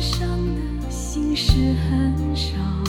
伤的心事很少。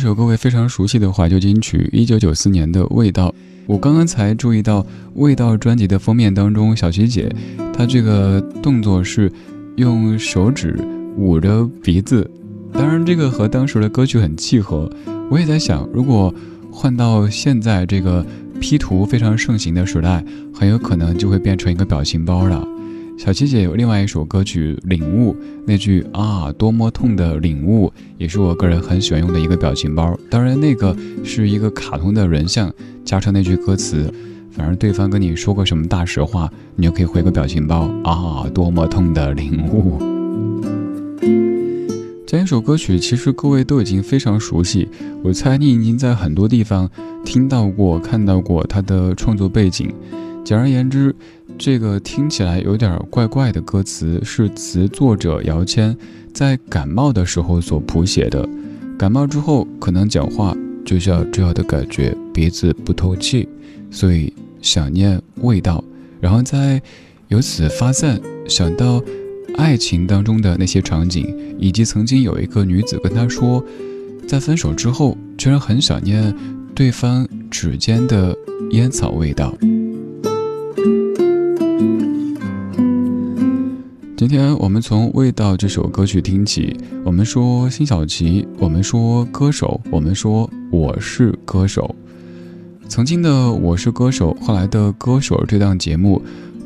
首各位非常熟悉的怀旧金曲，一九九四年的《味道》。我刚刚才注意到，《味道》专辑的封面当中，小琪姐她这个动作是用手指捂着鼻子，当然这个和当时的歌曲很契合。我也在想，如果换到现在这个 P 图非常盛行的时代，很有可能就会变成一个表情包了。小七姐有另外一首歌曲《领悟》，那句啊多么痛的领悟，也是我个人很喜欢用的一个表情包。当然，那个是一个卡通的人像，加上那句歌词，反正对方跟你说个什么大实话，你就可以回个表情包啊多么痛的领悟。这一首歌曲，其实各位都已经非常熟悉。我猜你已经在很多地方听到过、看到过它的创作背景。简而言之，这个听起来有点怪怪的歌词是词作者姚谦在感冒的时候所谱写的。感冒之后，可能讲话就像这样的感觉，鼻子不透气，所以想念味道，然后再由此发散，想到。爱情当中的那些场景，以及曾经有一个女子跟他说，在分手之后，居然很想念对方指尖的烟草味道。今天我们从《味道》这首歌曲听起，我们说辛晓琪，我们说歌手，我们说我是歌手。曾经的《我是歌手》，后来的《歌手》这档节目。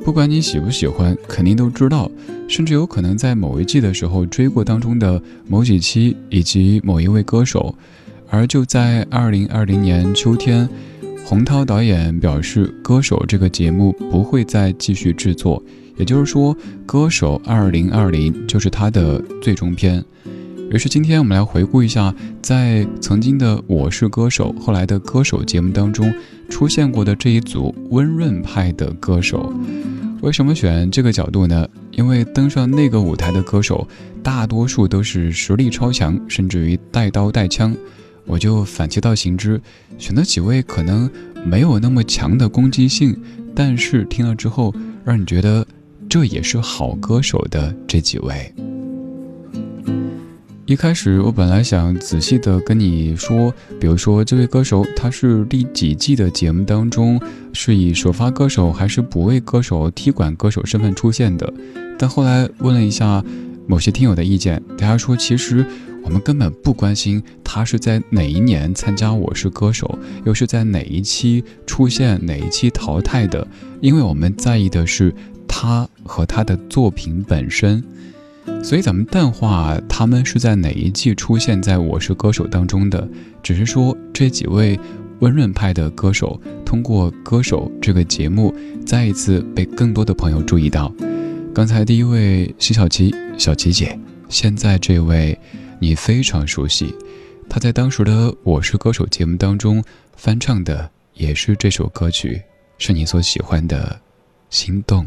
不管你喜不喜欢，肯定都知道，甚至有可能在某一季的时候追过当中的某几期以及某一位歌手。而就在二零二零年秋天，洪涛导演表示，《歌手》这个节目不会再继续制作，也就是说，《歌手二零二零》就是他的最终篇。于是今天我们来回顾一下，在曾经的《我是歌手》后来的《歌手》节目当中出现过的这一组温润派的歌手。为什么选这个角度呢？因为登上那个舞台的歌手，大多数都是实力超强，甚至于带刀带枪。我就反其道行之，选择几位可能没有那么强的攻击性，但是听了之后让你觉得这也是好歌手的这几位。一开始我本来想仔细的跟你说，比如说这位歌手他是第几季的节目当中是以首发歌手还是补位歌手、踢馆歌手身份出现的，但后来问了一下某些听友的意见，大家说其实我们根本不关心他是在哪一年参加《我是歌手》，又是在哪一期出现、哪一期淘汰的，因为我们在意的是他和他的作品本身。所以咱们淡化他们是在哪一季出现在我是歌手当中的，只是说这几位温润派的歌手通过歌手这个节目再一次被更多的朋友注意到。刚才第一位徐小琪，小琪姐，现在这位你非常熟悉，她在当时的我是歌手节目当中翻唱的也是这首歌曲，是你所喜欢的心动。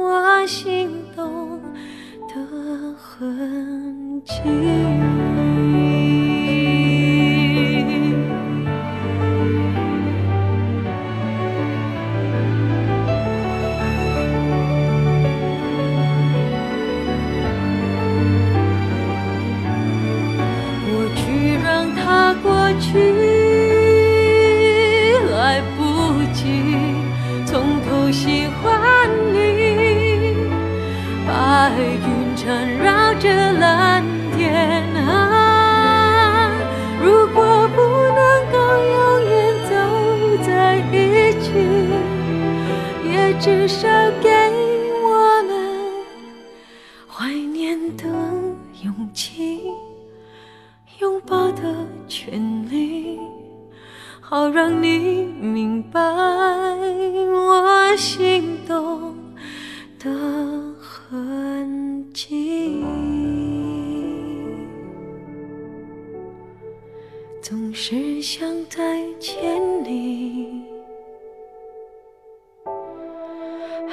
我心动的痕。迹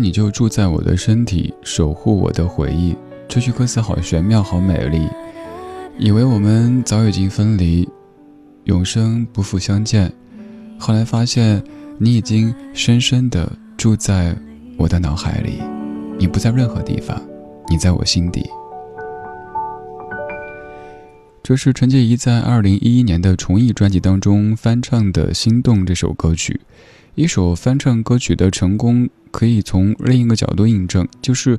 你就住在我的身体，守护我的回忆。这句歌词好玄妙，好美丽。以为我们早已经分离，永生不复相见。后来发现，你已经深深的住在我的脑海里，你不在任何地方。你在我心底。这是陈洁仪在二零一一年的重艺专辑当中翻唱的《心动》这首歌曲。一首翻唱歌曲的成功，可以从另一个角度印证，就是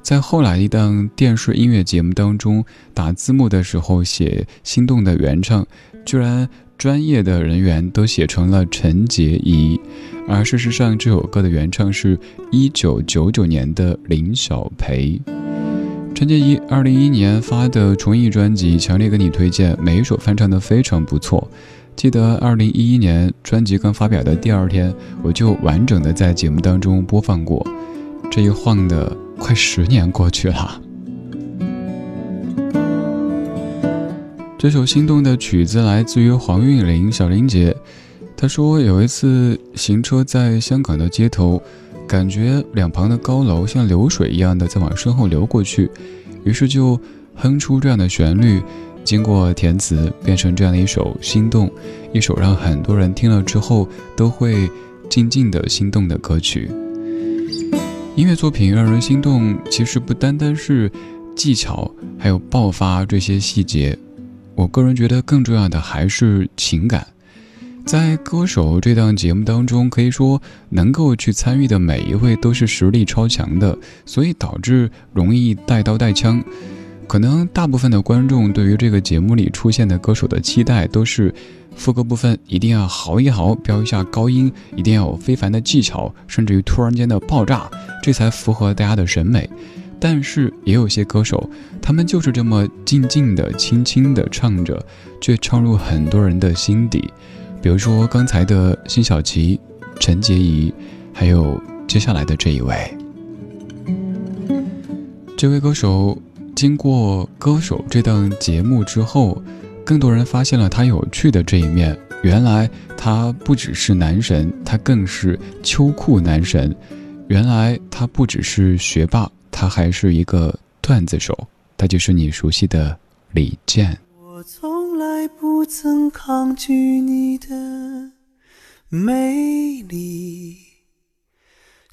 在后来一档电视音乐节目当中打字幕的时候写《心动》的原唱，居然专业的人员都写成了陈洁仪。而事实上，这首歌的原唱是一九九九年的林小培。陈洁仪二零一一年发的重艺专辑，强烈给你推荐，每一首翻唱的非常不错。记得二零一一年专辑刚发表的第二天，我就完整的在节目当中播放过。这一晃的快十年过去了。这首心动的曲子来自于黄韵玲，小玲姐。她说有一次行车在香港的街头。感觉两旁的高楼像流水一样的在往身后流过去，于是就哼出这样的旋律，经过填词变成这样的一首心动，一首让很多人听了之后都会静静的心动的歌曲。音乐作品让人心动，其实不单单是技巧，还有爆发这些细节，我个人觉得更重要的还是情感。在《歌手》这档节目当中，可以说能够去参与的每一位都是实力超强的，所以导致容易带刀带枪。可能大部分的观众对于这个节目里出现的歌手的期待都是副歌部分一定要嚎一嚎，飙一下高音，一定要有非凡的技巧，甚至于突然间的爆炸，这才符合大家的审美。但是也有些歌手，他们就是这么静静的、轻轻的唱着，却唱入很多人的心底。比如说刚才的辛晓琪、陈洁仪，还有接下来的这一位，这位歌手经过《歌手》这档节目之后，更多人发现了他有趣的这一面。原来他不只是男神，他更是秋裤男神。原来他不只是学霸，他还是一个段子手。他就是你熟悉的李健。我从来不曾抗拒你的美丽，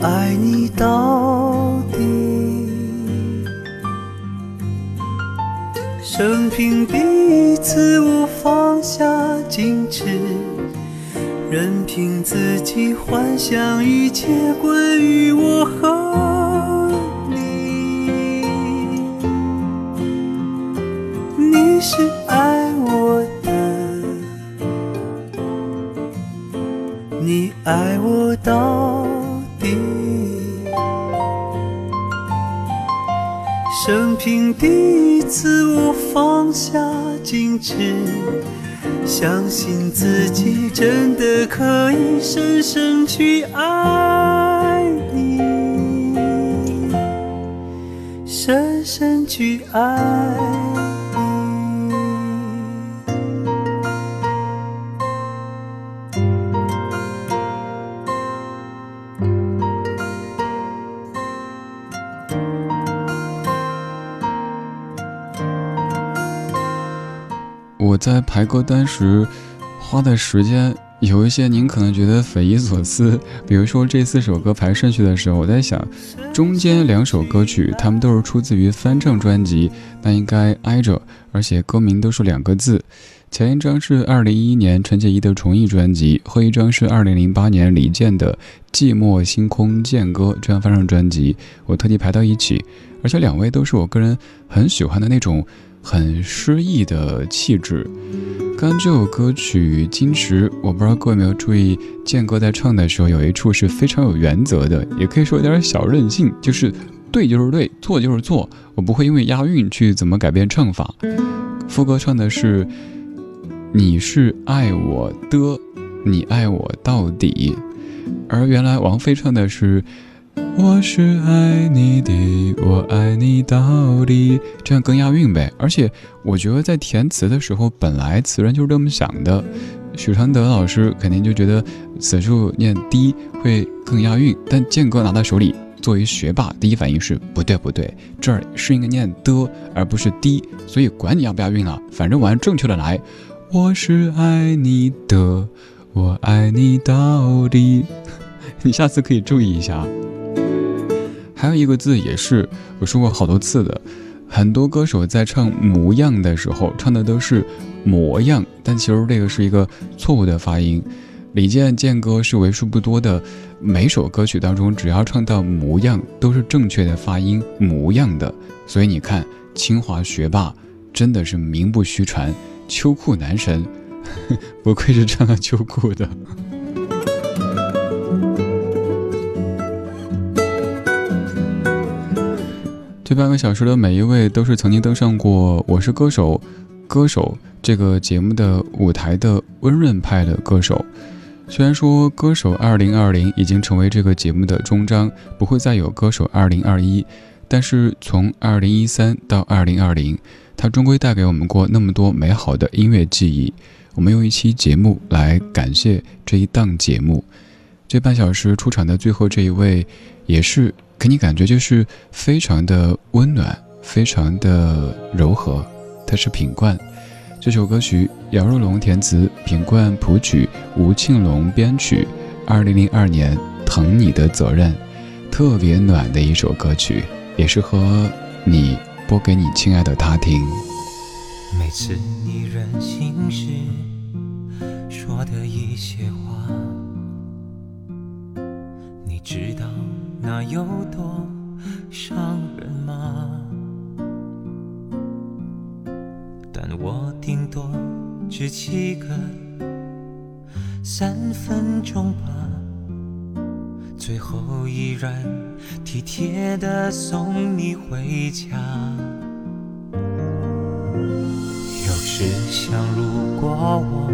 爱你到底生平第一次，我放下矜持，任凭自己幻想一切关于我和你。你是相信自己真的可以深深去爱你，深深去爱。我在排歌单时花的时间有一些，您可能觉得匪夷所思。比如说这四首歌排顺序的时候，我在想，中间两首歌曲它们都是出自于翻唱专辑，那应该挨着，而且歌名都是两个字。前一张是二零一一年陈洁仪的重艺专辑，后一张是二零零八年李健的《寂寞星空剑歌》这样翻唱专辑，我特地排到一起，而且两位都是我个人很喜欢的那种。很诗意的气质。刚这首歌曲《矜持》，我不知道各位有没有注意，健哥在唱的时候有一处是非常有原则的，也可以说有点小任性，就是对就是对，错就是错，我不会因为押韵去怎么改变唱法。副歌唱的是：“你是爱我的，你爱我到底。”而原来王菲唱的是。我是爱你的，我爱你到底，这样更押韵呗。而且我觉得在填词的时候，本来词人就是这么想的。许常德老师肯定就觉得此处念低会更押韵，但健哥拿在手里，作为学霸，第一反应是不对不对，这儿是应该念的，而不是低。所以管你要不押韵了，反正我按正确的来。我是爱你的，我爱你到底。你下次可以注意一下。还有一个字也是我说过好多次的，很多歌手在唱模样的时候唱的都是模样，但其实这个是一个错误的发音。李健健哥是为数不多的，每首歌曲当中只要唱到模样都是正确的发音模样的。所以你看，清华学霸真的是名不虚传，秋裤男神，不愧是唱秋裤的。这半个小时的每一位都是曾经登上过《我是歌手》歌手这个节目的舞台的温润派的歌手。虽然说《歌手2020》已经成为这个节目的终章，不会再有《歌手2021》，但是从2013到2020，它终归带给我们过那么多美好的音乐记忆。我们用一期节目来感谢这一档节目。这半小时出场的最后这一位，也是。给你感觉就是非常的温暖，非常的柔和。它是品冠，这首歌曲姚若龙填词，品冠谱曲，吴庆隆编曲。二零零二年，疼你的责任。特别暖的一首歌曲，也适合你播给你亲爱的他听。每次你任性时说的一些话，你知道那有多伤人吗？但我顶多只记个三分钟吧，最后依然体贴的送你回家。有时想，如果我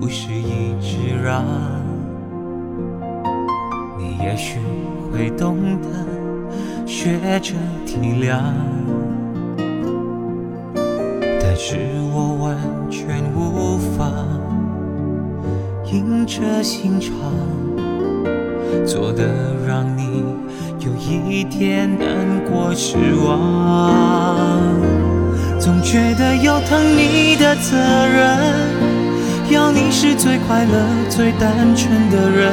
不是一直让，也许会懂得学着体谅。但是我完全无法硬着心肠，做的让你有一点难过失望。总觉得有疼你的责任，要你是最快乐、最单纯的人，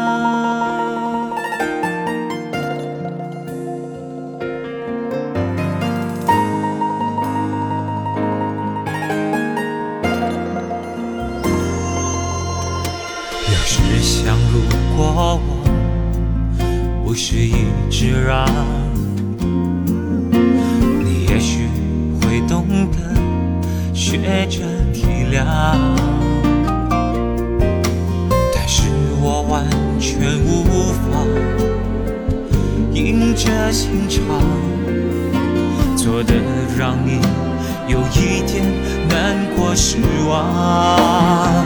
我不是一直让，你也许会懂得学着体谅，但是我完全无法硬着心肠，做的让你有一点难过失望，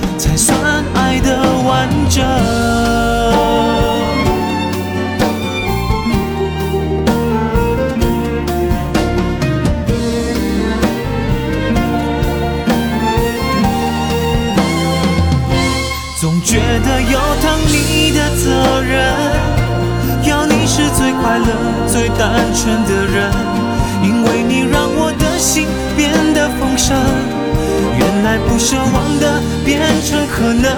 才算爱的完整。总觉得有疼你的责任，要你是最快乐、最单纯的人，因为你让我的心变得丰盛。原来不奢望的变成可能，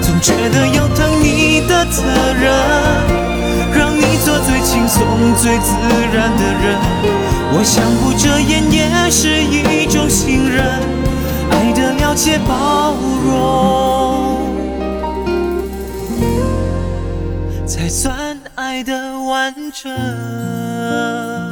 总觉得有疼你的责任，让你做最轻松、最自然的人。我想不遮掩也是一种信任，爱的了解、包容。才算爱的完整。